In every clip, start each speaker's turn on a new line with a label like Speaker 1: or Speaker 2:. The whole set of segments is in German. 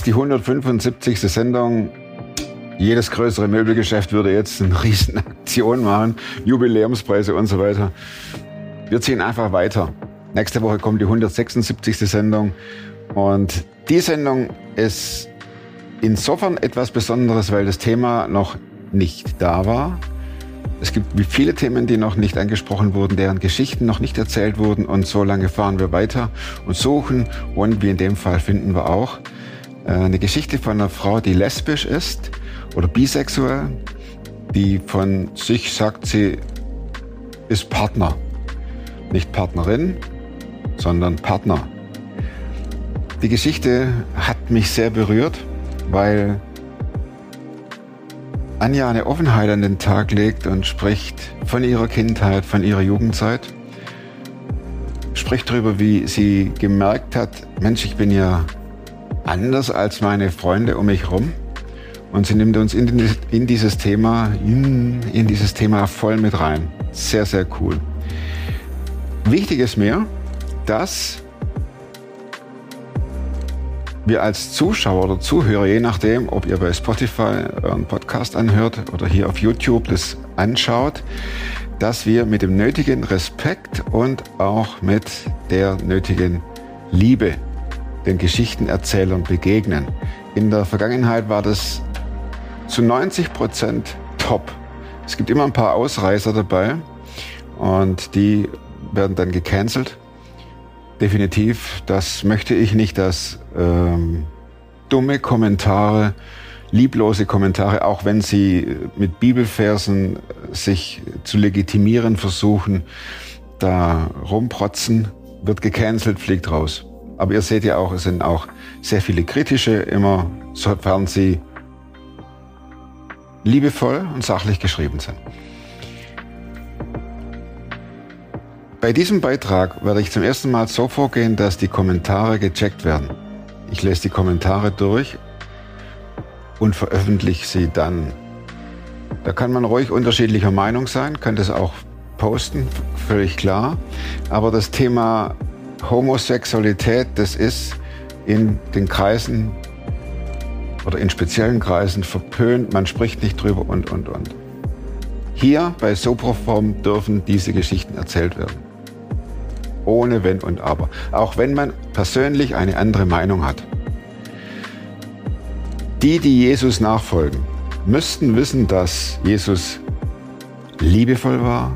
Speaker 1: ist die 175. Sendung. Jedes größere Möbelgeschäft würde jetzt eine riesen Aktion machen, Jubiläumspreise und so weiter. Wir ziehen einfach weiter. Nächste Woche kommt die 176. Sendung und die Sendung ist insofern etwas Besonderes, weil das Thema noch nicht da war. Es gibt viele Themen, die noch nicht angesprochen wurden, deren Geschichten noch nicht erzählt wurden und so lange fahren wir weiter und suchen und wie in dem Fall finden wir auch eine Geschichte von einer Frau, die lesbisch ist oder bisexuell, die von sich sagt, sie ist Partner. Nicht Partnerin, sondern Partner. Die Geschichte hat mich sehr berührt, weil Anja eine Offenheit an den Tag legt und spricht von ihrer Kindheit, von ihrer Jugendzeit. Spricht darüber, wie sie gemerkt hat, Mensch, ich bin ja anders als meine Freunde um mich herum. Und sie nimmt uns in, in dieses Thema, in, in dieses Thema voll mit rein. Sehr, sehr cool. Wichtig ist mir, dass wir als Zuschauer oder Zuhörer, je nachdem, ob ihr bei Spotify einen Podcast anhört oder hier auf YouTube das anschaut, dass wir mit dem nötigen Respekt und auch mit der nötigen Liebe den Geschichtenerzählern begegnen. In der Vergangenheit war das zu 90 Prozent top. Es gibt immer ein paar Ausreißer dabei und die werden dann gecancelt definitiv. Das möchte ich nicht, dass ähm, dumme Kommentare, lieblose Kommentare, auch wenn sie mit Bibelversen sich zu legitimieren versuchen, da rumprotzen, wird gecancelt, fliegt raus. Aber ihr seht ja auch, es sind auch sehr viele kritische, immer sofern sie liebevoll und sachlich geschrieben sind. Bei diesem Beitrag werde ich zum ersten Mal so vorgehen, dass die Kommentare gecheckt werden. Ich lese die Kommentare durch und veröffentliche sie dann. Da kann man ruhig unterschiedlicher Meinung sein, kann das auch posten, völlig klar. Aber das Thema Homosexualität, das ist in den Kreisen oder in speziellen Kreisen verpönt, man spricht nicht drüber und, und, und. Hier bei Soproform dürfen diese Geschichten erzählt werden ohne Wenn und Aber, auch wenn man persönlich eine andere Meinung hat. Die, die Jesus nachfolgen, müssten wissen, dass Jesus liebevoll war,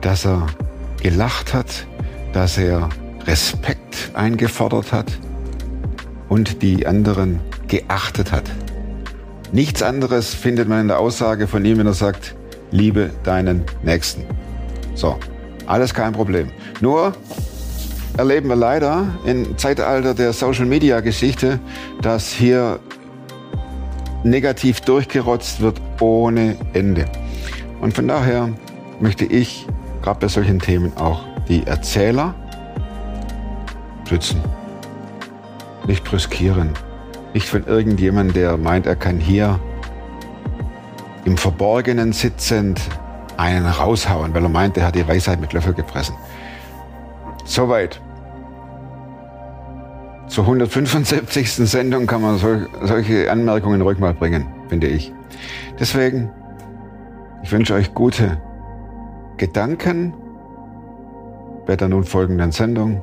Speaker 1: dass er gelacht hat, dass er Respekt eingefordert hat und die anderen geachtet hat. Nichts anderes findet man in der Aussage von ihm, wenn er sagt, liebe deinen Nächsten. So, alles kein Problem. Nur erleben wir leider im Zeitalter der Social-Media-Geschichte, dass hier negativ durchgerotzt wird ohne Ende. Und von daher möchte ich gerade bei solchen Themen auch die Erzähler schützen. Nicht brüskieren. Nicht von irgendjemandem, der meint, er kann hier im Verborgenen sitzend einen raushauen, weil er meint, er hat die Weisheit mit Löffel gefressen. Soweit. Zur 175. Sendung kann man sol solche Anmerkungen ruhig mal bringen, finde ich. Deswegen, ich wünsche euch gute Gedanken bei der nun folgenden Sendung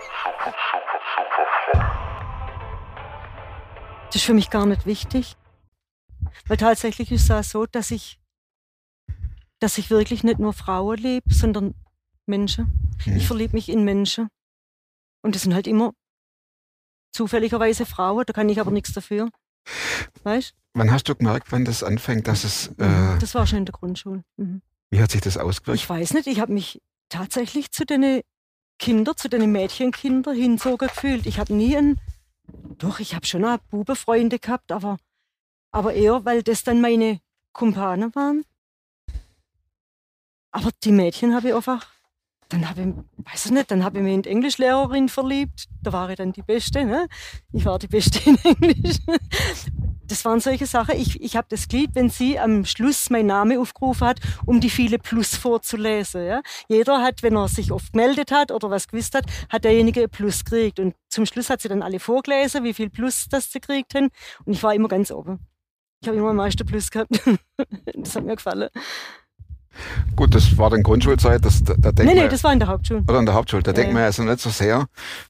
Speaker 2: Das ist für mich gar nicht wichtig. Weil tatsächlich ist es so, dass ich, dass ich wirklich nicht nur Frauen liebe, sondern Menschen. Ich verliebe mich in Menschen. Und das sind halt immer zufälligerweise Frauen, da kann ich aber nichts dafür. Weißt
Speaker 1: Wann hast du gemerkt, wann das anfängt, dass es, äh,
Speaker 2: Das war schon in der Grundschule. Mhm.
Speaker 1: wie hat sich das ausgewirkt?
Speaker 2: Ich weiß nicht, ich habe mich tatsächlich zu den Kindern, zu den Mädchenkindern hinzogen gefühlt. Ich habe nie einen, doch, ich habe schon auch Bubenfreunde gehabt, aber Aber eher, weil das dann meine Kumpane waren. Aber die Mädchen habe ich einfach, dann habe ich, weiß ich nicht, dann habe ich mich in die Englischlehrerin verliebt. Da war ich dann die Beste, ne? Ich war die Beste in Englisch. Das waren solche Sachen. Ich, ich habe das Glied, wenn sie am Schluss mein Name aufgerufen hat, um die viele Plus vorzulesen. Ja? Jeder hat, wenn er sich oft gemeldet hat oder was gewusst hat, hat derjenige ein Plus gekriegt. Und zum Schluss hat sie dann alle vorgelesen, wie viel Plus das sie gekriegt haben. Und ich war immer ganz oben. Ich habe immer am meisten Plus gehabt. das hat mir gefallen.
Speaker 3: Gut, das war dann Grundschulzeit. Das, da, da denkt
Speaker 2: Nee, nee, das war in der Hauptschule.
Speaker 3: oder in der Hauptschule. Da
Speaker 2: Ja,
Speaker 3: denkt man ja also nicht so sehr,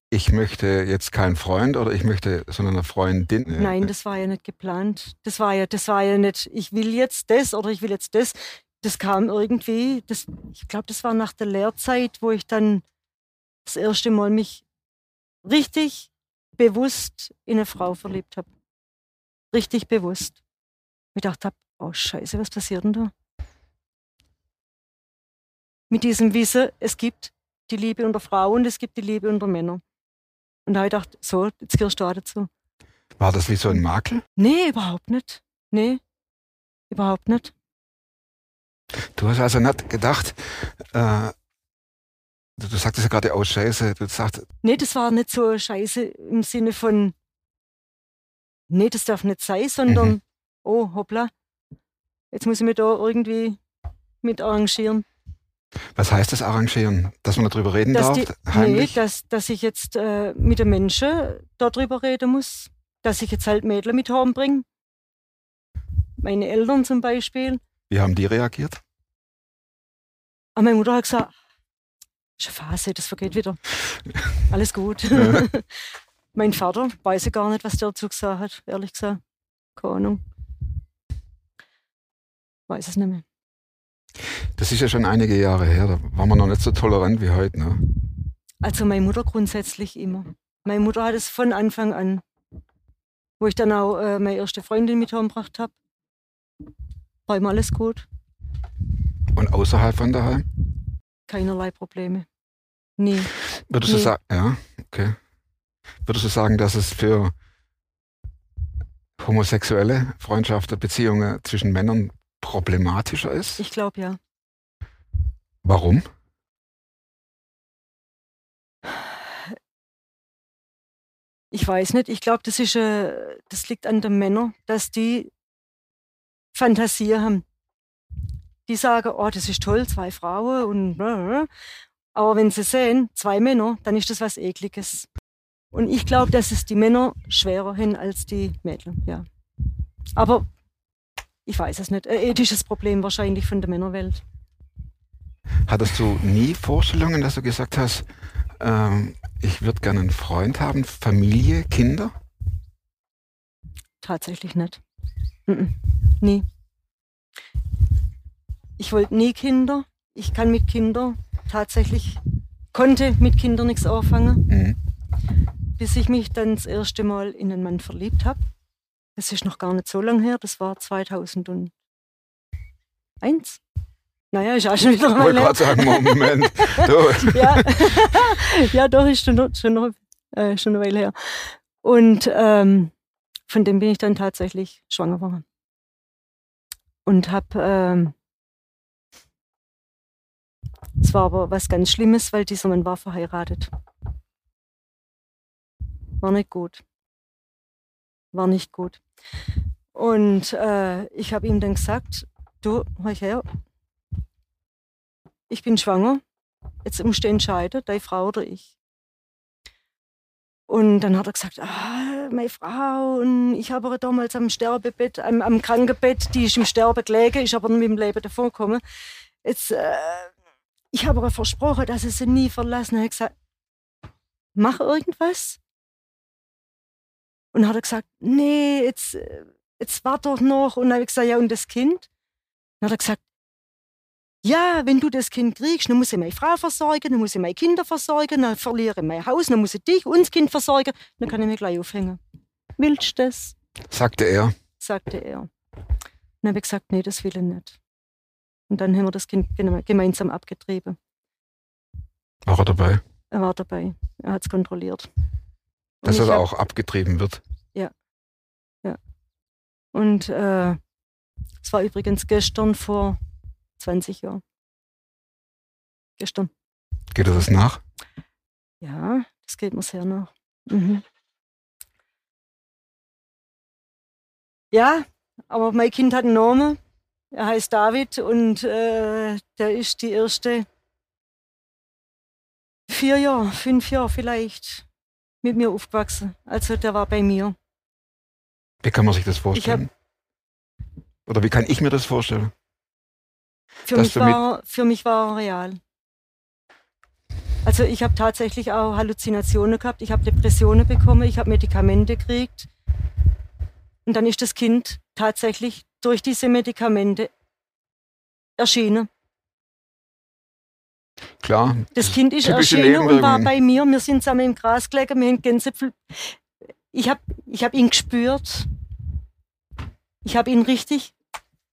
Speaker 3: ich möchte jetzt keinen Freund oder ich möchte, sondern eine Freundin.
Speaker 2: Nein, das war ja nicht geplant. Das war ja, das war ja nicht, ich will jetzt das oder ich will jetzt das. Das kam irgendwie, das, ich glaube, das war nach der Lehrzeit, wo ich dann das erste Mal mich richtig bewusst in eine Frau verliebt habe. Richtig bewusst. Ich dachte oh Scheiße, was passiert denn da? Mit diesem Wissen, es gibt die Liebe unter Frauen und es gibt die Liebe unter Männern. Und da habe ich gedacht, so, jetzt gehörst du auch dazu.
Speaker 3: War das wie so ein Makel?
Speaker 2: Nee, überhaupt nicht. Nee, überhaupt nicht.
Speaker 3: Du hast also nicht gedacht, äh, du, du sagtest ja gerade, oh Scheiße, du sagst,
Speaker 2: Nee, das war nicht so scheiße im Sinne von, nee, das darf nicht sein, sondern,
Speaker 3: Mhm.
Speaker 2: oh, hoppla, jetzt muss ich mich da irgendwie mit arrangieren.
Speaker 3: Was heißt das arrangieren? Dass man darüber reden
Speaker 2: Dass,
Speaker 3: darf,
Speaker 2: die, nee,
Speaker 3: heimlich?
Speaker 2: dass, dass ich jetzt äh, mit den Menschen darüber reden muss, dass ich jetzt halt Mädchen mit bringe. Meine Eltern zum Beispiel.
Speaker 3: Wie haben die reagiert?
Speaker 2: Aber meine Mutter hat gesagt, ist eine Phase, das vergeht wieder. Alles gut.
Speaker 3: Ja.
Speaker 2: mein Vater weiß ich gar nicht, was der dazu gesagt hat, ehrlich gesagt. Keine Ahnung. Weiß es nicht mehr.
Speaker 3: Das ist ja schon einige Jahre her, da waren wir noch nicht so tolerant wie heute. Ne?
Speaker 2: Also meine Mutter grundsätzlich immer. Meine Mutter hat es von Anfang an, wo ich dann auch äh, meine erste Freundin mit heimgebracht habe. War immer alles gut,
Speaker 3: Und außerhalb von daheim?
Speaker 2: keinerlei Probleme. Nie.
Speaker 3: Würdest du
Speaker 2: Nee.
Speaker 3: sagen, ja, okay. Würdest du sagen, dass es für homosexuelle Freundschaften, Beziehungen zwischen Männern problematischer ist?
Speaker 2: Ich glaube ja.
Speaker 3: Warum?
Speaker 2: Ich weiß nicht. Ich glaube, das ist, äh, das liegt an den Männern, dass die Fantasie haben. Die sagen, oh, das ist toll, zwei Frauen und blablabla. aber wenn sie sehen, zwei Männer, dann ist das was Ekliges. Und ich glaube, dass es die Männer schwerer hin als die Mädchen, ja. Aber ich weiß es nicht. Ein ethisches Problem wahrscheinlich von der Männerwelt.
Speaker 3: Hattest du nie Vorstellungen, dass du gesagt hast, ähm, ich würde gerne einen Freund haben, Familie, Kinder?
Speaker 2: Tatsächlich nicht. Mhm. Nie. Ich wollte nie Kinder. Ich kann mit Kindern tatsächlich, konnte mit Kindern nichts anfangen,
Speaker 3: Mhm.
Speaker 2: bis ich mich dann das erste Mal in einen Mann verliebt habe. Das ist noch gar nicht so lange her, das war 2001. Naja, ist auch schon wieder
Speaker 3: Ich
Speaker 2: mal
Speaker 3: wollte
Speaker 2: her.
Speaker 3: gerade sagen, Moment.
Speaker 2: Ja. ja, doch, ist schon, noch- schon, noch, äh, schon eine Weile her. Und ähm, von dem bin ich dann tatsächlich schwanger geworden. Und habe, ähm, es war aber was ganz Schlimmes, weil dieser Mann war verheiratet. War nicht gut. War nicht gut. Und äh, ich habe ihm dann gesagt, du, hör her, ich bin schwanger jetzt musst du entscheiden, deine Frau oder ich. Und dann hat er gesagt, ah, meine Frau, und ich habe aber damals am Sterbebett, am, am Krankenbett, die ist im Sterben gelegen, ist aber mit dem Leben davongekommen. Jetzt, äh, ich habe aber versprochen, dass ich sie nie verlassen. Er hat gesagt, mach irgendwas. Und dann hat er gesagt, nee, jetzt, äh, jetzt warte doch noch. Und dann habe ich gesagt, ja, und das Kind? Dann hat er gesagt, ja, wenn du das Kind kriegst, dann muss ich meine Frau versorgen, dann muss ich meine Kinder versorgen, dann verliere ich mein Haus, dann muss ich dich und das Kind versorgen, dann kann ich mich gleich aufhängen. Willst du das?
Speaker 3: sagte er.
Speaker 2: sagte er. Dann habe ich gesagt, nee, das will ich nicht. Und dann haben wir das Kind geme- gemeinsam abgetrieben.
Speaker 3: War er dabei,
Speaker 2: Er war dabei. Er hat es kontrolliert.
Speaker 3: Dass er
Speaker 2: hab-
Speaker 3: auch abgetrieben wird.
Speaker 2: Und äh, es war übrigens gestern vor 20 Jahren. Gestern.
Speaker 3: Geht das nach?
Speaker 2: Ja, das geht mir sehr nach. Mhm. Ja, aber mein Kind hat einen Namen. Er heißt David und äh, der ist die erste vier Jahre, fünf Jahre vielleicht mit mir aufgewachsen. Also der war bei mir.
Speaker 3: Wie kann man sich das vorstellen? Oder wie kann ich mir das vorstellen?
Speaker 2: Für mich, war, für mich war er real. Also ich habe tatsächlich auch Halluzinationen gehabt, ich habe Depressionen bekommen, ich habe Medikamente gekriegt. Und dann ist das Kind tatsächlich durch diese Medikamente erschienen.
Speaker 3: Klar.
Speaker 2: Das Kind ist erschienen und war bei mir. Wir sind zusammen im Gras gelegen, wir haben Gänsepfel. Ich habe ich hab ihn gespürt. Ich habe ihn richtig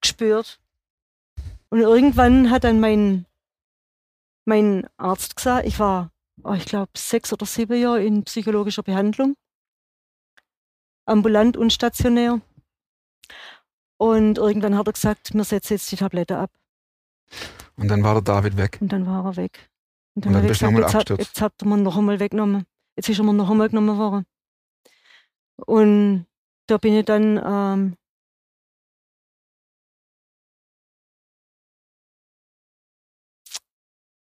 Speaker 2: gespürt. Und irgendwann hat dann mein, mein Arzt gesagt, ich war, oh, ich glaube, sechs oder sieben Jahre in psychologischer Behandlung. Ambulant und stationär. Und irgendwann hat er gesagt, wir setzen jetzt die Tablette ab.
Speaker 3: Und dann war der David weg.
Speaker 2: Und dann war er weg. Und
Speaker 3: Und dann
Speaker 2: habe ich
Speaker 3: bist du nochmal
Speaker 2: jetzt, hat,
Speaker 3: abgestürzt.
Speaker 2: jetzt hat er mir noch einmal weggenommen. Jetzt ist er mir noch einmal genommen worden. Und da bin ich dann ähm,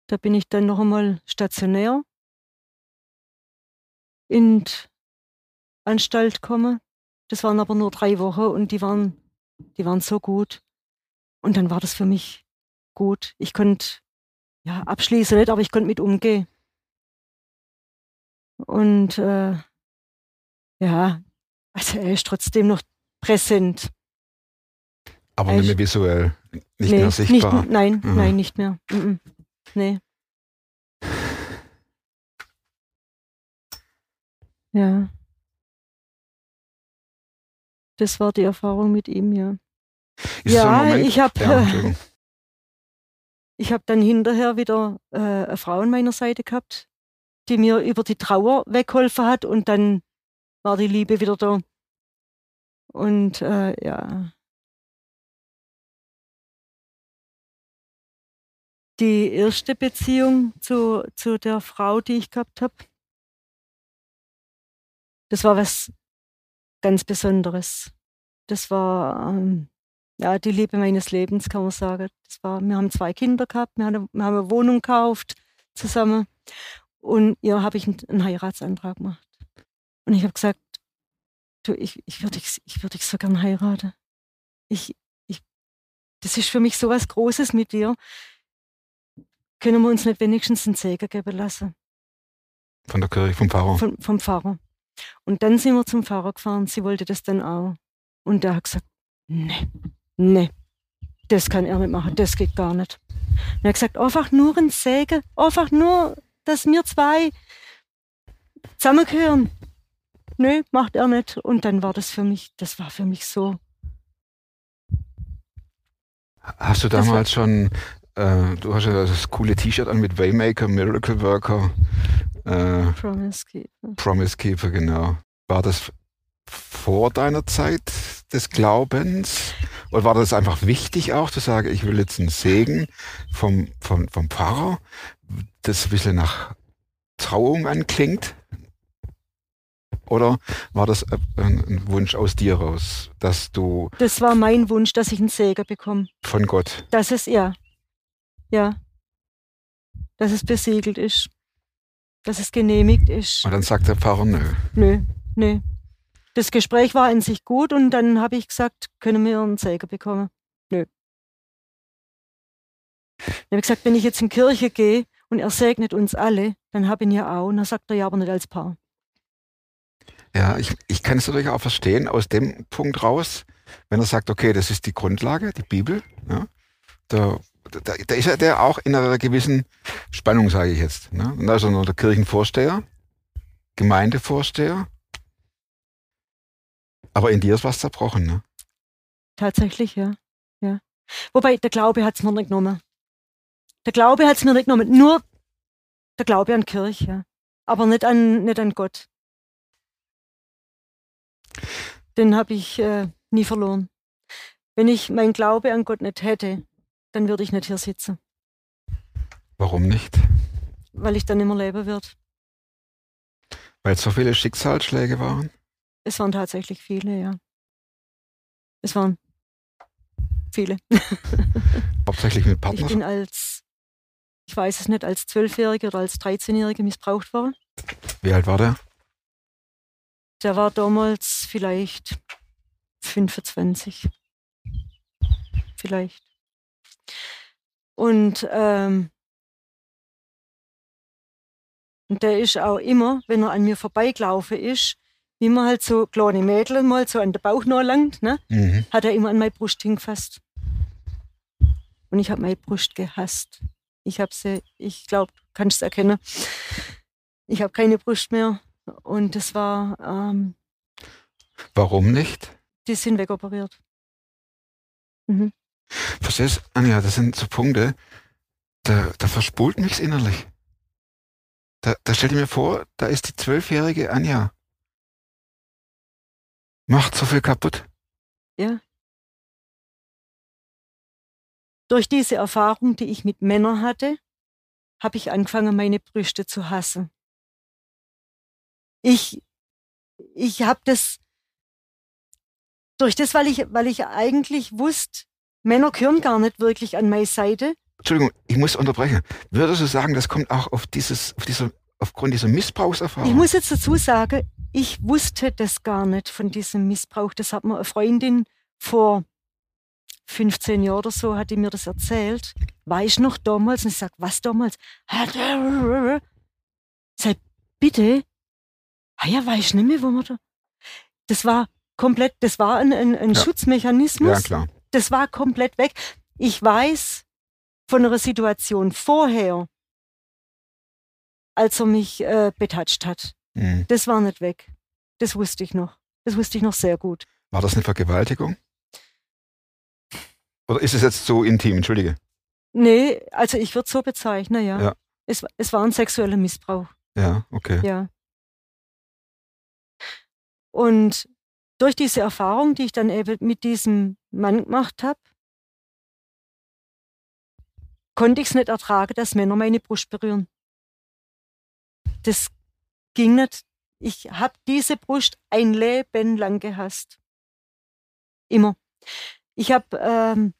Speaker 2: da bin ich dann noch einmal stationär in die Anstalt gekommen. Das waren aber nur drei Wochen und die waren, die waren so gut. Und dann war das für mich gut. Ich konnte ja, abschließen nicht, aber ich konnte mit umgehen. Und äh, ja, also er ist trotzdem noch präsent.
Speaker 3: Aber nicht mehr visuell. Nicht
Speaker 2: nee,
Speaker 3: mehr sichtbar.
Speaker 2: Nicht, nein,
Speaker 3: Mhm.
Speaker 2: nein, nicht mehr. Mhm. Nee. Ja. Das war die Erfahrung mit ihm, ja.
Speaker 3: Ist so
Speaker 2: ja,
Speaker 3: Moment-
Speaker 2: ich habe
Speaker 3: Ja.
Speaker 2: Ich habe dann hinterher wieder äh, eine Frau an meiner Seite gehabt, die mir über die Trauer weggeholfen hat und dann war die Liebe wieder da. Und äh, ja. Die erste Beziehung zu, zu der Frau, die ich gehabt habe, das war was ganz Besonderes. Das war ähm, ja, die Liebe meines Lebens, kann man sagen. Das war, wir haben zwei Kinder gehabt, wir haben, eine Wohnung gekauft zusammen und ihr habe ich einen, Heiratsantrag gemacht. Und ich habe gesagt, du, ich, ich würde dich, ich würd dich so gern heiraten. Ich, ich, das ist für mich so was Großes mit dir. Können wir uns nicht wenigstens einen Segen geben lassen?
Speaker 3: Von der Kirche, vom Pfarrer.
Speaker 2: vom, vom Pfarrer. Und dann sind wir zum Pfarrer gefahren. Sie wollte das dann auch. Und der hat gesagt, nee, nee, das kann er nicht machen, das geht gar nicht. Und er hat gesagt, einfach nur ein Segen, einfach nur, dass wir zwei zusammengehören. Nö, macht er nicht. Und dann war das für mich, das war für mich so.
Speaker 3: Hast du damals schon, äh, du hast ja das coole T-Shirt an mit Waymaker, Miracle Worker, äh,
Speaker 2: Promise Keeper.
Speaker 3: Promise Keeper, genau. War das vor deiner Zeit des Glaubens? Oder war das einfach wichtig auch zu sagen, ich will jetzt einen Segen vom, vom, vom Pfarrer, das ein bisschen nach Trauung anklingt? Oder war das ein Wunsch aus dir raus, dass du
Speaker 2: Das war mein Wunsch, dass ich einen Segen bekomme.
Speaker 3: von Gott,
Speaker 2: Dass es, ja, ja, dass es besiegelt ist, dass es genehmigt ist.
Speaker 3: und dann sagt der Pfarrer, nö.
Speaker 2: Nö, nö. Das Gespräch war in sich gut und dann habe ich gesagt, können wir einen Segen bekommen? Nö. Dann habe ich gesagt, wenn ich jetzt in Kirche gehe und er segnet uns alle, dann habe ich ihn ja auch. Und dann sagt er ja, aber nicht als Paar.
Speaker 3: Ja, ich, ich kann es natürlich auch verstehen aus dem Punkt raus, wenn er sagt, okay, das ist die Grundlage, die Bibel. Ja, da, da, da ist ja der auch in einer gewissen Spannung, sage ich jetzt. Ne? Und da ist er noch der Kirchenvorsteher, Gemeindevorsteher. Aber in dir ist was zerbrochen. Ne?
Speaker 2: Tatsächlich, ja. ja. Wobei, der Glaube hat es mir nicht genommen. Der Glaube hat es mir nicht genommen. Nur der Glaube an Kirche, ja. Aber nicht an, nicht an Gott. Den habe ich, äh, Nie verloren. Wenn ich mein Glaube an Gott nicht hätte, dann würde ich nicht hier sitzen,
Speaker 1: Warum nicht?
Speaker 2: weil ich dann immer leben würde.
Speaker 1: Weil es so viele Schicksalsschläge waren?
Speaker 2: Es waren tatsächlich viele, ja. Es waren viele.
Speaker 1: Hauptsächlich mit
Speaker 2: Ich
Speaker 1: Partnern?
Speaker 2: bin als, ich weiß es nicht, als Zwölfjährige oder als 13-Jährige missbraucht worden.
Speaker 1: Wie alt war der?
Speaker 2: Der war damals vielleicht 25. Vielleicht. Und, ähm, und der ist auch immer, wenn er an mir vorbeigelaufen ist, wie man halt so kleine Mädel mal so an der Bauch langt, ne,
Speaker 1: Mhm.
Speaker 2: hat er immer an meine Brust hingefasst. Und ich habe meine Brust gehasst. Ich habe sie, ich glaube, kannst es erkennen. Ich habe keine Brust mehr. Und das war, ähm,
Speaker 1: Warum nicht?
Speaker 2: die sind wegoperiert.
Speaker 1: Verstehst Anja, das sind so Punkte, da, da verspult mich's innerlich. Da, da stell dir mir vor, da ist die zwölfjährige Anja. Macht so viel kaputt.
Speaker 2: Durch diese Erfahrung, die ich mit Männern hatte, habe ich angefangen, meine Brüste zu hassen. Ich, ich habe das, durch das, weil ich, weil ich eigentlich wusste, Männer gehören gar nicht wirklich an meine Seite.
Speaker 1: Entschuldigung, ich muss unterbrechen. Würdest du sagen, das kommt auch auf dieses, auf dieser, aufgrund dieser Missbrauchserfahrung?
Speaker 2: Ich muss jetzt dazu sagen, ich wusste das gar nicht von diesem Missbrauch. Das hat mir eine Freundin vor 15 Jahren oder so, hat die mir das erzählt. Ich noch damals? Und ich sag, was damals? Sag, bitte? Ah ja, weiß ich nicht mehr, wo man da. Das war komplett, das war ein, ein, ein
Speaker 1: Ja.
Speaker 2: Schutzmechanismus.
Speaker 1: ja, klar.
Speaker 2: Das war komplett weg. Ich weiß von einer Situation vorher, als er mich äh, betatscht hat.
Speaker 1: Mhm.
Speaker 2: Das war nicht weg. Das wusste ich noch. Das wusste ich noch sehr gut.
Speaker 1: War das eine Vergewaltigung? Oder ist es jetzt so intim? Entschuldige.
Speaker 2: Nee, also ich würde so bezeichnen, ja.
Speaker 1: Ja.
Speaker 2: Es, es war ein sexueller Missbrauch,
Speaker 1: Ja, okay.
Speaker 2: ja. Und durch diese Erfahrung, die ich dann eben mit diesem Mann gemacht habe, konnte ich es nicht ertragen, dass Männer meine Brust berühren. Das ging nicht. Ich habe diese Brust ein Leben lang gehasst. Immer. Ich habe ähm,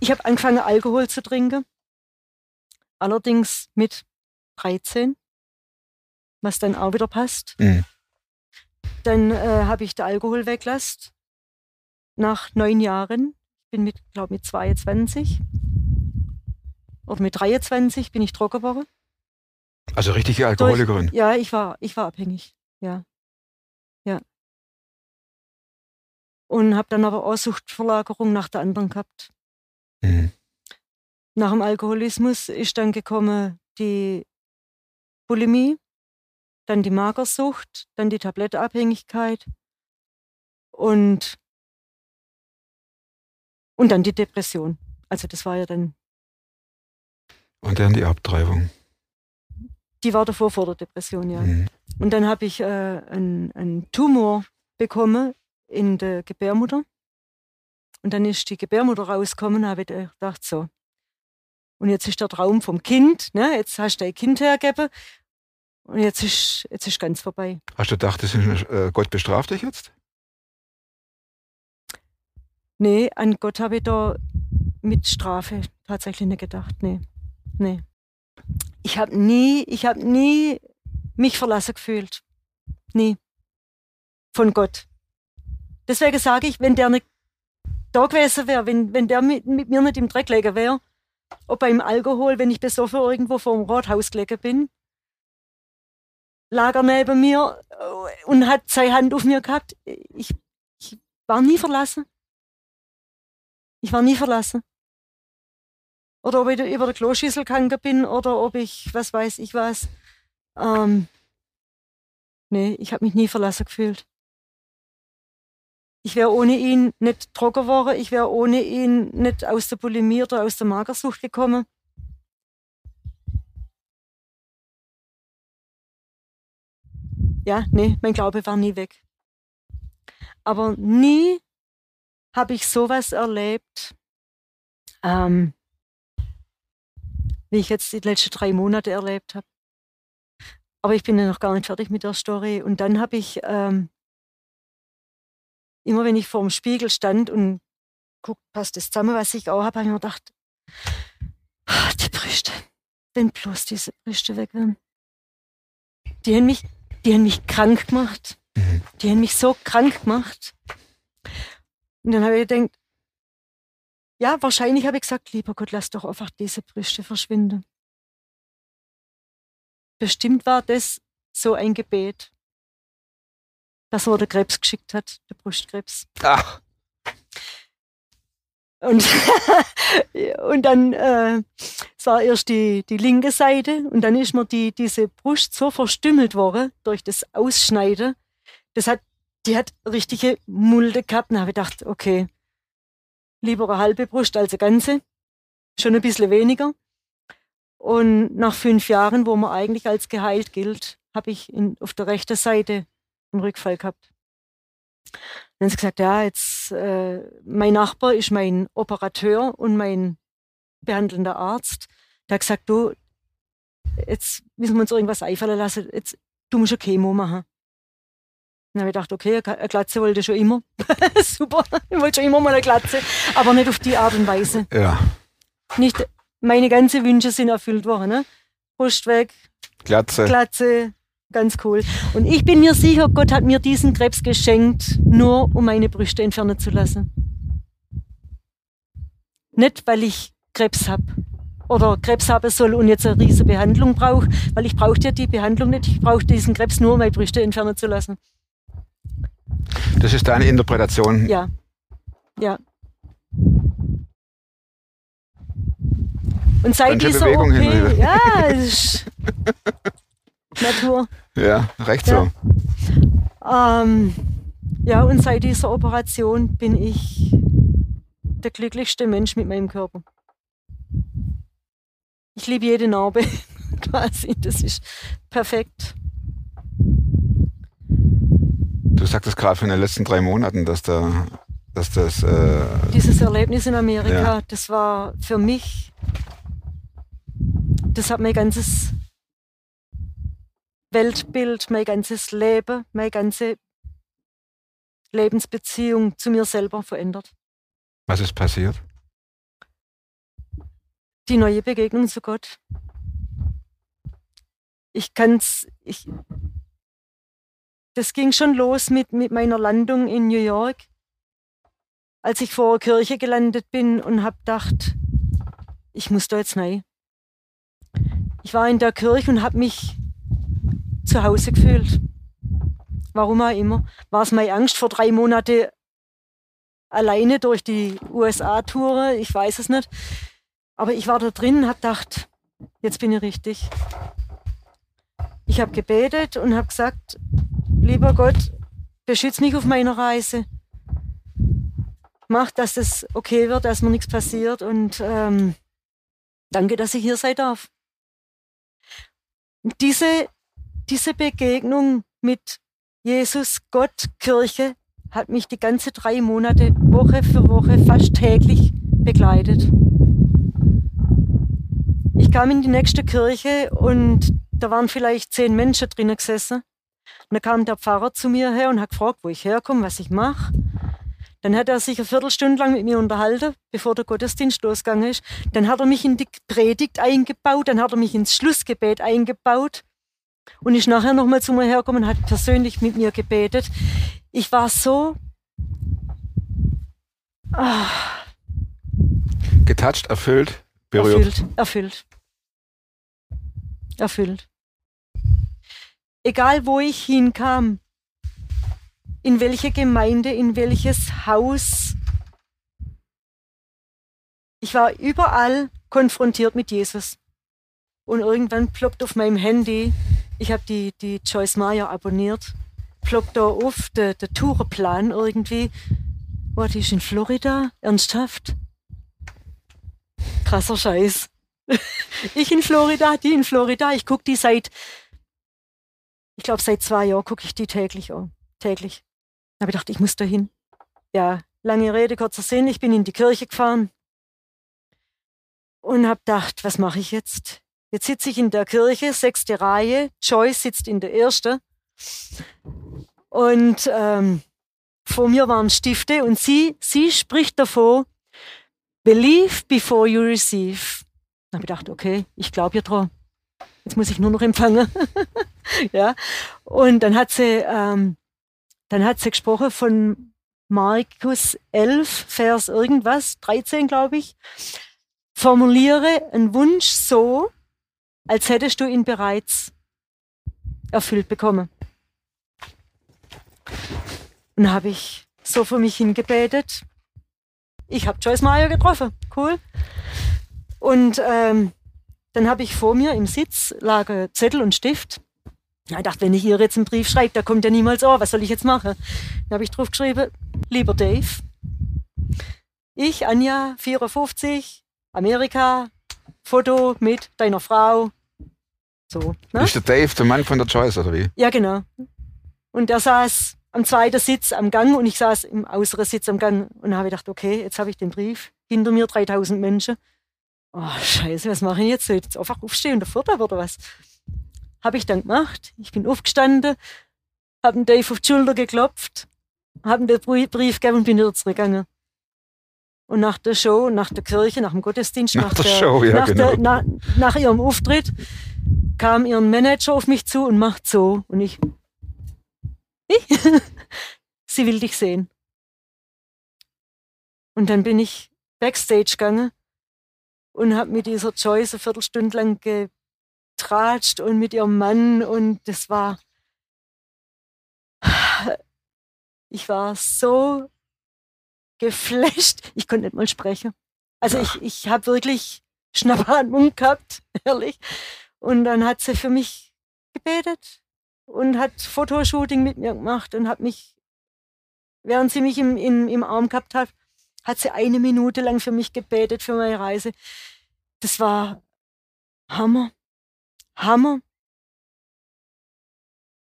Speaker 2: ich habe angefangen, Alkohol zu trinken. Allerdings mit 13, was dann auch wieder passt.
Speaker 1: Mhm.
Speaker 2: Dann äh, habe ich den Alkohol weggelassen. Nach neun Jahren. Ich bin mit, glaube mit 22 oder mit 23 bin ich trocken geworden.
Speaker 1: Also richtige Alkoholikerin.
Speaker 2: Ja, ich war, ich war abhängig. Ja. Ja. Und habe dann aber auch Suchtverlagerung nach der anderen gehabt.
Speaker 1: Mhm.
Speaker 2: Nach dem Alkoholismus ist dann gekommen die Bulimie, dann die Magersucht, dann die Tablettenabhängigkeit und, und dann die Depression. Also das war ja dann,
Speaker 1: Und dann die Abtreibung.
Speaker 2: Die war davor vor der Depression, ja.
Speaker 1: Mhm.
Speaker 2: Und dann habe ich äh, einen, einen Tumor bekommen in der Gebärmutter. Und dann ist die Gebärmutter rausgekommen, habe ich gedacht, so. Und jetzt ist der Traum vom Kind, ne? jetzt hast du dein Kind hergegeben und jetzt ist, jetzt ist ganz vorbei.
Speaker 1: Hast du gedacht, das ist, äh, Gott bestraft dich jetzt?
Speaker 2: Nee, an Gott habe ich da mit Strafe tatsächlich nicht gedacht. Nee, nee. Ich habe nie, ich habe nie mich verlassen gefühlt. Nie. Von Gott. Deswegen sage ich, wenn der nicht da gewesen wäre, wenn, wenn der mit, mit mir nicht im Dreck gelegen wäre, ob beim Alkohol, wenn ich besoffen irgendwo vor dem Rathaus gelegen bin, lag er neben mir äh, und hat seine Hand auf mir gehabt. Ich, ich war nie verlassen. Ich war nie verlassen. Oder ob ich über der Kloschüssel gegangen bin oder ob ich, was weiß ich was. Ähm, nee, ich habe mich nie verlassen gefühlt. Ich wäre ohne ihn nicht trocken geworden, ich wäre ohne ihn nicht aus der Bulimie oder aus der Magersucht gekommen. Ja, nee, mein Glaube war nie weg. Aber nie habe ich sowas erlebt, ähm, wie ich jetzt die letzten drei Monate erlebt habe. Aber ich bin ja noch gar nicht fertig mit der Story. Und dann habe ich, ähm, immer wenn ich vor dem Spiegel stand und guckt, passt das zusammen, was ich auch habe, habe ich mir gedacht, ah, die Brüste, wenn bloß diese Brüste weg wären. Die haben mich, die haben mich krank gemacht.
Speaker 1: Mhm.
Speaker 2: Die haben mich so krank gemacht. Und dann habe ich gedacht, ja, wahrscheinlich habe ich gesagt, lieber Gott, lass doch einfach diese Brüste verschwinden. Bestimmt war das so ein Gebet, dass er der Krebs geschickt hat, der Brustkrebs.
Speaker 1: Ach,
Speaker 2: Und, und dann, äh, es war erst die, die linke Seite und dann ist mir die, diese Brust so verstümmelt worden durch das Ausschneiden. Das hat, die hat richtige Mulde gehabt. Und da habe ich gedacht, okay, lieber eine halbe Brust als eine ganze. Schon ein bisschen weniger. Und nach fünf Jahren, wo man eigentlich als geheilt gilt, habe ich in, auf der rechten Seite einen Rückfall gehabt. Dann haben sie gesagt, ja, jetzt äh, mein Nachbar ist mein Operateur und mein behandelnder Arzt. Der hat gesagt, du, jetzt müssen wir uns irgendwas einfallen lassen. Jetzt, du musst eine Chemo machen. Dann habe ich gedacht, okay, eine Glatze wollte ich schon immer. Super, ich wollte schon immer mal eine Glatze, aber nicht auf die Art und Weise.
Speaker 1: ja.
Speaker 2: Nicht, meine ganzen Wünsche sind erfüllt worden. Ne? Brust weg,
Speaker 1: Glatze.
Speaker 2: Glatze, ganz cool. Und ich bin mir sicher, Gott hat mir diesen Krebs geschenkt, nur um meine Brüste entfernen zu lassen. Nicht, weil ich Krebs habe oder Krebs haben soll und jetzt eine riesige Behandlung brauche, weil ich brauchte ja die Behandlung nicht. Ich brauche diesen Krebs nur, um meine Brüste entfernen zu lassen.
Speaker 1: Das ist deine Interpretation.
Speaker 2: Ja, ja. Und seit dieser
Speaker 1: Bewegung
Speaker 2: OP, ja, es ist Natur.
Speaker 1: Ja, recht
Speaker 2: Ja.
Speaker 1: so.
Speaker 2: Ähm, ja, und seit dieser Operation bin ich der glücklichste Mensch mit meinem Körper. Ich liebe jede Narbe quasi. Das ist perfekt.
Speaker 1: Du sagtest gerade von den letzten drei Monaten, dass da, dass das, äh,
Speaker 2: Dieses Erlebnis in Amerika,
Speaker 1: Ja.
Speaker 2: das war für mich, das hat mein ganzes Weltbild, mein ganzes Leben, meine ganze Lebensbeziehung zu mir selber verändert.
Speaker 1: was ist passiert?
Speaker 2: die neue Begegnung zu Gott. Ich kann's, ich, das ging schon los mit, mit meiner Landung in New York, als ich vor der Kirche gelandet bin und hab gedacht, ich muss da jetzt rein. Ich war in der Kirche und habe mich zu Hause gefühlt. Warum auch immer. War es meine Angst vor drei Monate alleine durch die USA-Tour? Ich weiß es nicht. Aber ich war da drin und habe gedacht, jetzt bin ich richtig. Ich habe gebetet und habe gesagt, lieber Gott, beschütz mich auf meiner Reise. Mach, dass es okay wird, dass mir nichts passiert und ähm, danke, dass ich hier sein darf. Und diese, diese Begegnung mit Jesus, Gott, Kirche hat mich die ganze drei Monate, Woche für Woche, fast täglich begleitet. Ich kam in die nächste Kirche und da waren vielleicht zehn Menschen drinnen gesessen. Und da kam der Pfarrer zu mir her und hat gefragt, wo ich herkomme, was ich mache. Dann hat er sich eine Viertelstunde lang mit mir unterhalten, bevor der Gottesdienst losgegangen ist. Dann hat er mich in die Predigt eingebaut, dann hat er mich ins Schlussgebet eingebaut und ist nachher nochmal zu mir hergekommen und hat persönlich mit mir gebetet. Ich war so ah,
Speaker 1: Getatscht, erfüllt, berührt.
Speaker 2: Erfüllt, erfüllt. Erfüllt. Egal wo ich hinkam, in welche Gemeinde, in welches Haus, ich war überall konfrontiert mit Jesus. Und irgendwann ploppt auf meinem Handy, ich habe die, die Joyce Meyer abonniert, ploppt da auf der, der Tourenplan irgendwie. Oh, die ist in Florida? Ernsthaft? krasser Scheiß. Ich in Florida, die in Florida. Ich gucke die seit, ich glaube seit zwei Jahren gucke ich die täglich an. Täglich. Da habe ich gedacht, ich muss da hin. Ja, lange Rede, kurzer Sinn. Ich bin in die Kirche gefahren und habe gedacht, was mache ich jetzt? Jetzt sitze ich in der Kirche, sechste Reihe. Joyce sitzt in der ersten. Und ähm, vor mir waren Stifte und sie, sie spricht davor, believe before you receive. Da habe ich gedacht, okay, ich glaube ihr dran. Jetzt muss ich nur noch empfangen. ja. Und dann hat sie, ähm, dann hat sie gesprochen von Markus 11, Vers irgendwas, 13 glaube ich. Formuliere einen Wunsch so, als hättest du ihn bereits erfüllt bekommen. Und habe ich so für mich hingebetet. Ich habe Joyce Meyer getroffen, cool. Und ähm, dann habe ich vor mir im Sitz lag Zettel und Stift. Ich dachte, wenn ich ihr jetzt einen Brief schreibe, da kommt ja niemals, oh, was soll ich jetzt machen? Dann habe ich drauf geschrieben, lieber Dave, ich, Anja, 54, Amerika, Foto mit deiner Frau. So.
Speaker 1: Ne? Ist der Dave der Mann von der Joyce, oder wie?
Speaker 2: Ja, genau. Und der saß am zweiten Sitz am Gang und ich saß im äußeren Sitz am Gang und habe gedacht, okay, jetzt habe ich den Brief. Hinter mir 3000 Menschen. Oh, scheiße, was mache ich jetzt? Soll ich jetzt einfach aufstehen und davor oder was? Habe ich dann gemacht. Ich bin aufgestanden, habe Dave auf die Schulter geklopft, habe den Brief gegeben und bin wieder zurückgegangen. Und nach der Show, nach der Kirche, nach dem Gottesdienst,
Speaker 1: nach, nach der, der, Show, ja,
Speaker 2: nach,
Speaker 1: genau.
Speaker 2: der, nach, nach ihrem Auftritt, kam ihr Manager auf mich zu und macht so. Und ich, ich? sie will dich sehen. Und dann bin ich backstage gegangen und habe mit dieser Joyce eine Viertelstunde lang getratscht und mit ihrem Mann und das war, ich war so geflasht, ich konnte nicht mal sprechen. Also ich, ich habe wirklich Schnappatmung gehabt, ehrlich. Und dann hat sie für mich gebetet und hat Fotoshooting mit mir gemacht und hat mich, während sie mich im, im, im Arm gehabt hat, hat sie eine Minute lang für mich gebetet für meine Reise. Das war Hammer. Hammer.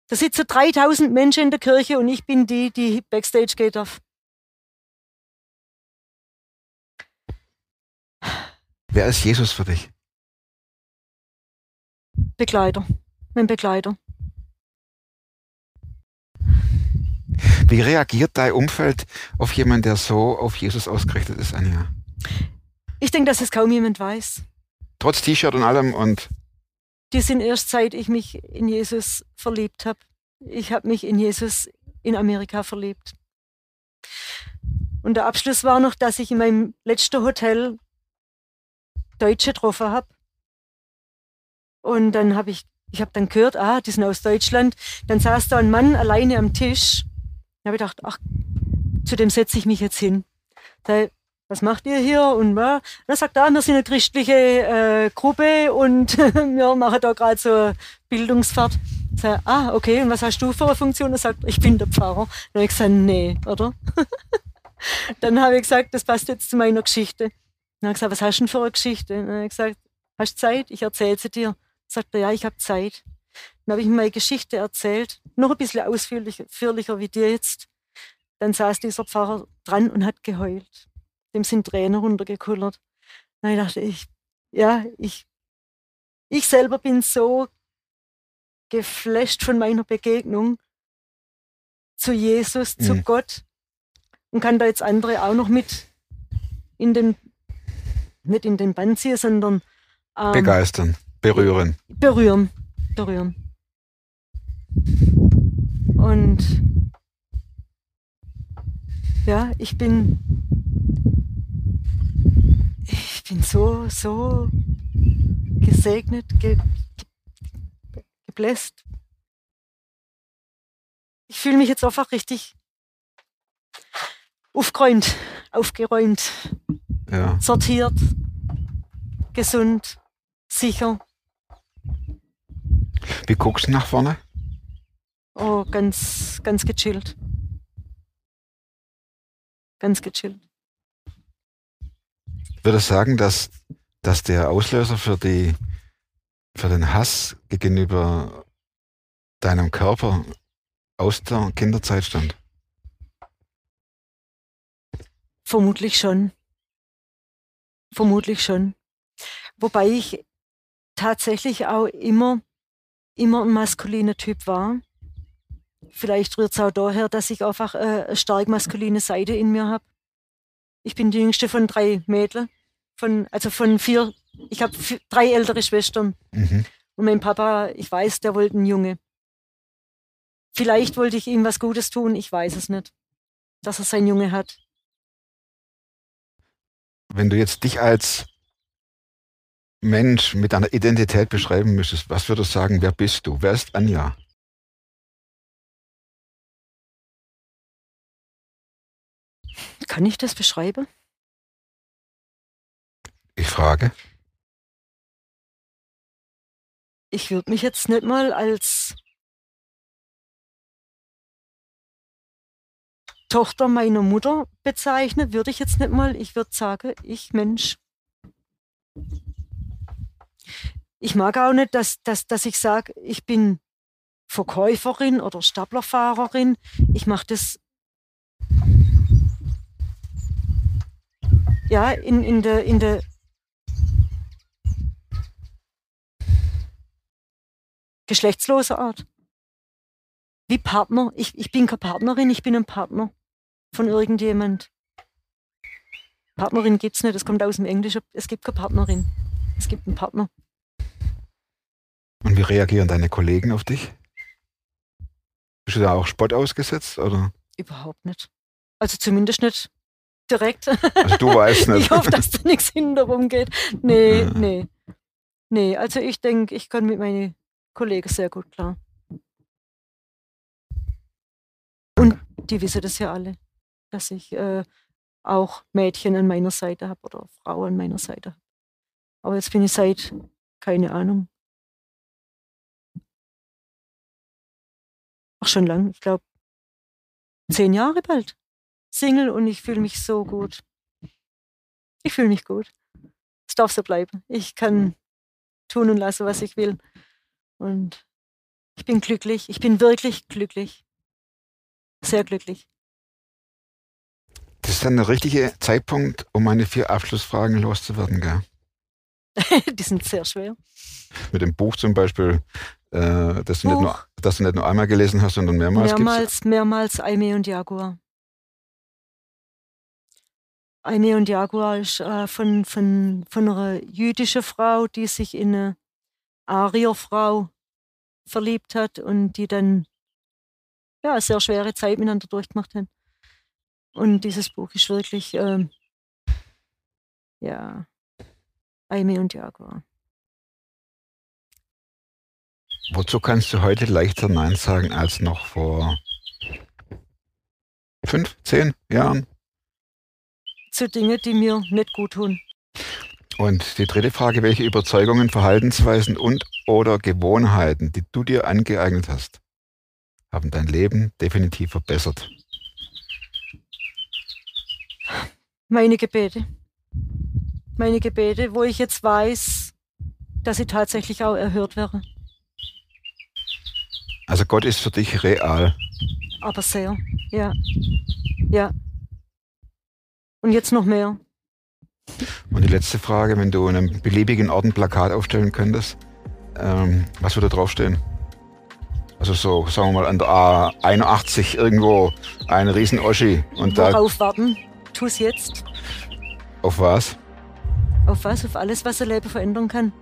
Speaker 2: Da sitzen 3000 Menschen in der Kirche und ich bin die, die Backstage geht darf.
Speaker 1: Wer ist Jesus für dich?
Speaker 2: Begleiter. Mein Begleiter.
Speaker 1: Wie reagiert dein Umfeld auf jemanden, der so auf Jesus ausgerichtet ist, Anja?
Speaker 2: Ich denke, dass es kaum jemand weiß.
Speaker 1: Trotz T-Shirt und allem und.
Speaker 2: Die sind erst seit ich mich in Jesus verliebt habe. Ich habe mich in Jesus in Amerika verliebt. Und der Abschluss war noch, dass ich in meinem letzten Hotel Deutsche getroffen habe. Und dann habe ich, ich habe dann gehört, ah, die sind aus Deutschland. Dann saß da ein Mann alleine am Tisch dann habe ich gedacht, ach, zu dem setze ich mich jetzt hin. Da, was macht ihr hier? Und ja, dann sagt er, wir sind eine christliche äh, Gruppe und wir machen da gerade so Bildungsfahrt. Sag, ah, okay, und was hast du für eine Funktion? Er sagt, ich bin der Pfarrer. Dann habe ich gesagt, nee, oder? dann habe ich gesagt, das passt jetzt zu meiner Geschichte. Dann habe ich gesagt, was hast du denn für eine Geschichte? Dann habe ich gesagt, hast du Zeit? Ich erzähle sie dir. Sagt er, ja, ich habe Zeit. Dann habe ich ihm meine Geschichte erzählt, noch ein bisschen ausführlicher wie dir jetzt. Dann saß dieser Pfarrer dran und hat geheult. Dem sind Tränen runtergekullert. Dann dachte ich, ja, ich, ich selber bin so geflasht von meiner Begegnung zu Jesus, mhm. zu Gott und kann da jetzt andere auch noch mit in den, nicht in den Bann ziehen, sondern
Speaker 1: ähm, begeistern, berühren.
Speaker 2: Berühren, berühren. Und ja, ich bin, ich bin so, so gesegnet, ge, ge, gebläst. Ich fühle mich jetzt einfach richtig aufgeräumt, aufgeräumt,
Speaker 1: ja.
Speaker 2: sortiert, gesund, sicher.
Speaker 1: Wie guckst du nach vorne?
Speaker 2: Oh, ganz, ganz gechillt. Ganz gechillt.
Speaker 1: Würde sagen, dass, dass der Auslöser für, die, für den Hass gegenüber deinem Körper aus der Kinderzeit stammt.
Speaker 2: Vermutlich schon. Vermutlich schon. Wobei ich tatsächlich auch immer, immer ein maskuliner Typ war. Vielleicht rührt es auch daher, dass ich einfach äh, eine stark maskuline Seite in mir habe. Ich bin die jüngste von drei Mädchen. Von, also von vier, ich habe drei ältere Schwestern.
Speaker 1: Mhm.
Speaker 2: Und mein Papa, ich weiß, der wollte einen Junge. Vielleicht wollte ich ihm was Gutes tun, ich weiß es nicht. Dass er sein Junge hat.
Speaker 1: Wenn du jetzt dich als Mensch mit einer Identität beschreiben müsstest, was würdest du sagen, wer bist du? Wer ist Anja?
Speaker 2: Kann ich das beschreiben?
Speaker 1: Ich frage.
Speaker 2: Ich würde mich jetzt nicht mal als Tochter meiner Mutter bezeichnen, würde ich jetzt nicht mal. Ich würde sagen, ich Mensch. Ich mag auch nicht, dass, dass, dass ich sage, ich bin Verkäuferin oder Staplerfahrerin. Ich mache das ja in, in der in der geschlechtslose Art. Wie Partner. Ich, ich bin keine Partnerin, ich bin ein Partner von irgendjemand. Partnerin gibt's nicht, das kommt aus dem Englischen. Es gibt keine Partnerin. Es gibt einen Partner.
Speaker 1: Und wie reagieren deine Kollegen auf dich? Bist du da auch Spott ausgesetzt, oder?
Speaker 2: Überhaupt nicht. Also zumindest nicht direkt.
Speaker 1: Also du weißt nicht.
Speaker 2: ich hoffe, dass da nichts hinterrum geht. Nee, nee. Nee, also ich denke, ich kann mit meinen Kollegen sehr gut klar. Und die wissen das ja alle, dass ich äh, auch Mädchen an meiner Seite habe oder Frauen an meiner Seite habe. Aber jetzt bin ich seit, keine Ahnung. Auch schon lang, ich glaube, zehn Jahre bald. Single und ich fühle mich so gut. Ich fühle mich gut. Es darf so bleiben. Ich kann tun und lassen, was ich will. Und ich bin glücklich. Ich bin wirklich glücklich. Sehr glücklich.
Speaker 1: Das ist dann der richtige Zeitpunkt, um meine vier Abschlussfragen loszuwerden, gell?
Speaker 2: Die sind sehr schwer.
Speaker 1: Mit dem Buch zum Beispiel, äh, das, du nicht nur,
Speaker 2: Buch.
Speaker 1: das du nicht nur einmal gelesen hast, sondern mehrmals.
Speaker 2: Mehrmals, mehrmals Aime und Jaguar. Aime und Jaguar ist äh, von, von, von einer jüdischen Frau, die sich in eine Arierfrau verliebt hat und die dann ja, eine sehr schwere Zeit miteinander durchgemacht haben. Und dieses Buch ist wirklich, ähm, ja, Aime und Jaguar.
Speaker 1: Wozu kannst du heute leichter Nein sagen als noch vor fünf, zehn Jahren?
Speaker 2: Zu Dingen, die mir nicht gut tun.
Speaker 1: Und die dritte Frage, welche Überzeugungen, Verhaltensweisen und oder Gewohnheiten, die du dir angeeignet hast, haben dein Leben definitiv verbessert?
Speaker 2: Meine Gebete. Meine Gebete, wo ich jetzt weiß, dass sie tatsächlich auch erhört wäre.
Speaker 1: Also Gott ist für dich real.
Speaker 2: Aber sehr. Ja. Ja. Und jetzt noch mehr.
Speaker 1: Und die letzte Frage, wenn du in einem beliebigen Ort ein Plakat aufstellen könntest, ähm, was würde draufstehen? Also so, sagen wir mal, an der A81 irgendwo ein riesen Oschi. Und da
Speaker 2: Worauf warten? Tu's jetzt.
Speaker 1: auf was?
Speaker 2: Auf was? Auf alles, was ein Leben verändern kann.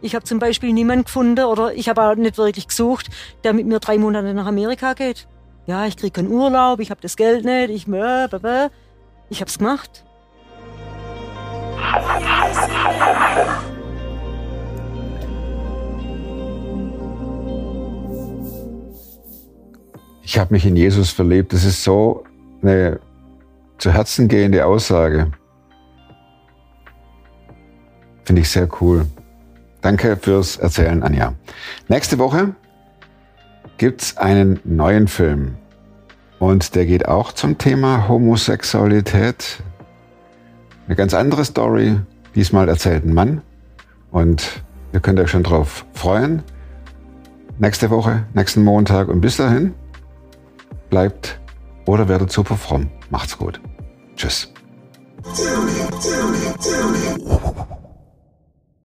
Speaker 2: Ich habe zum Beispiel niemanden gefunden oder ich habe auch nicht wirklich gesucht, der mit mir drei Monate nach Amerika geht. Ja, ich kriege keinen Urlaub, ich habe das Geld nicht, ich. Ich habe es gemacht.
Speaker 1: Ich habe mich in Jesus verliebt. Das ist so eine zu Herzen gehende Aussage. Finde ich sehr cool. Danke fürs Erzählen, Anja. Nächste Woche gibt's einen neuen Film. Und der geht auch zum Thema Homosexualität. Eine ganz andere Story. Diesmal erzählt ein Mann. Und ihr könnt euch schon drauf freuen. Nächste Woche, nächsten Montag. Und bis dahin bleibt oder werdet super fromm. Macht's gut. Tschüss.